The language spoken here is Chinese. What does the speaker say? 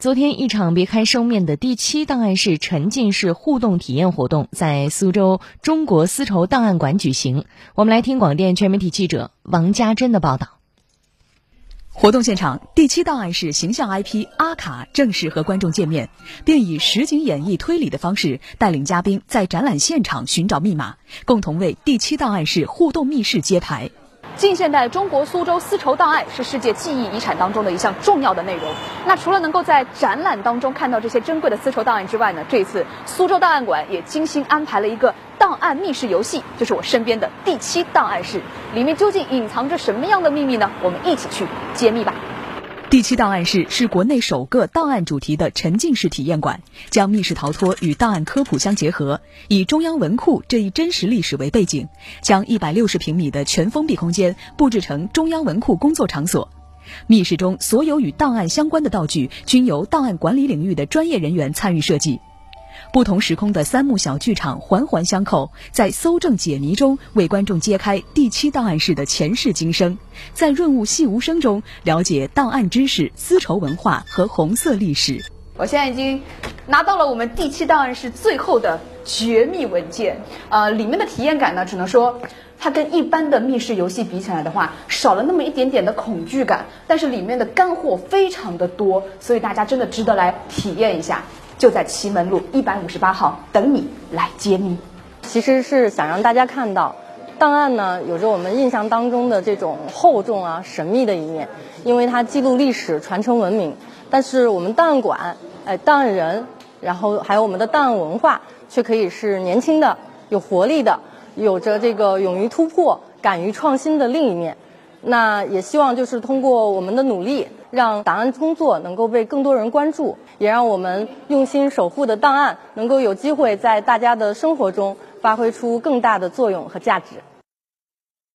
昨天，一场别开生面的第七档案室沉浸式互动体验活动在苏州中国丝绸档案馆举行。我们来听广电全媒体记者王家珍的报道。活动现场，第七档案室形象 IP 阿卡正式和观众见面，并以实景演绎推理的方式带领嘉宾在展览现场寻找密码，共同为第七档案室互动密室揭牌。近现代中国苏州丝绸档案是世界记忆遗产当中的一项重要的内容。那除了能够在展览当中看到这些珍贵的丝绸档案之外呢，这次苏州档案馆也精心安排了一个档案密室游戏，就是我身边的第七档案室。里面究竟隐藏着什么样的秘密呢？我们一起去揭秘吧。第七档案室是国内首个档案主题的沉浸式体验馆，将密室逃脱与档案科普相结合，以中央文库这一真实历史为背景，将一百六十平米的全封闭空间布置成中央文库工作场所。密室中所有与档案相关的道具均由档案管理领域的专业人员参与设计。不同时空的三幕小剧场环环相扣，在搜证解谜中为观众揭开第七档案室的前世今生，在润物细无声中了解档案知识、丝绸文化和红色历史。我现在已经拿到了我们第七档案室最后的绝密文件，呃，里面的体验感呢，只能说它跟一般的密室游戏比起来的话，少了那么一点点的恐惧感，但是里面的干货非常的多，所以大家真的值得来体验一下。就在祁门路一百五十八号等你来揭秘。其实是想让大家看到，档案呢有着我们印象当中的这种厚重啊、神秘的一面，因为它记录历史、传承文明。但是我们档案馆，哎，档案人，然后还有我们的档案文化，却可以是年轻的、有活力的，有着这个勇于突破、敢于创新的另一面。那也希望就是通过我们的努力。让档案工作能够被更多人关注，也让我们用心守护的档案能够有机会在大家的生活中发挥出更大的作用和价值。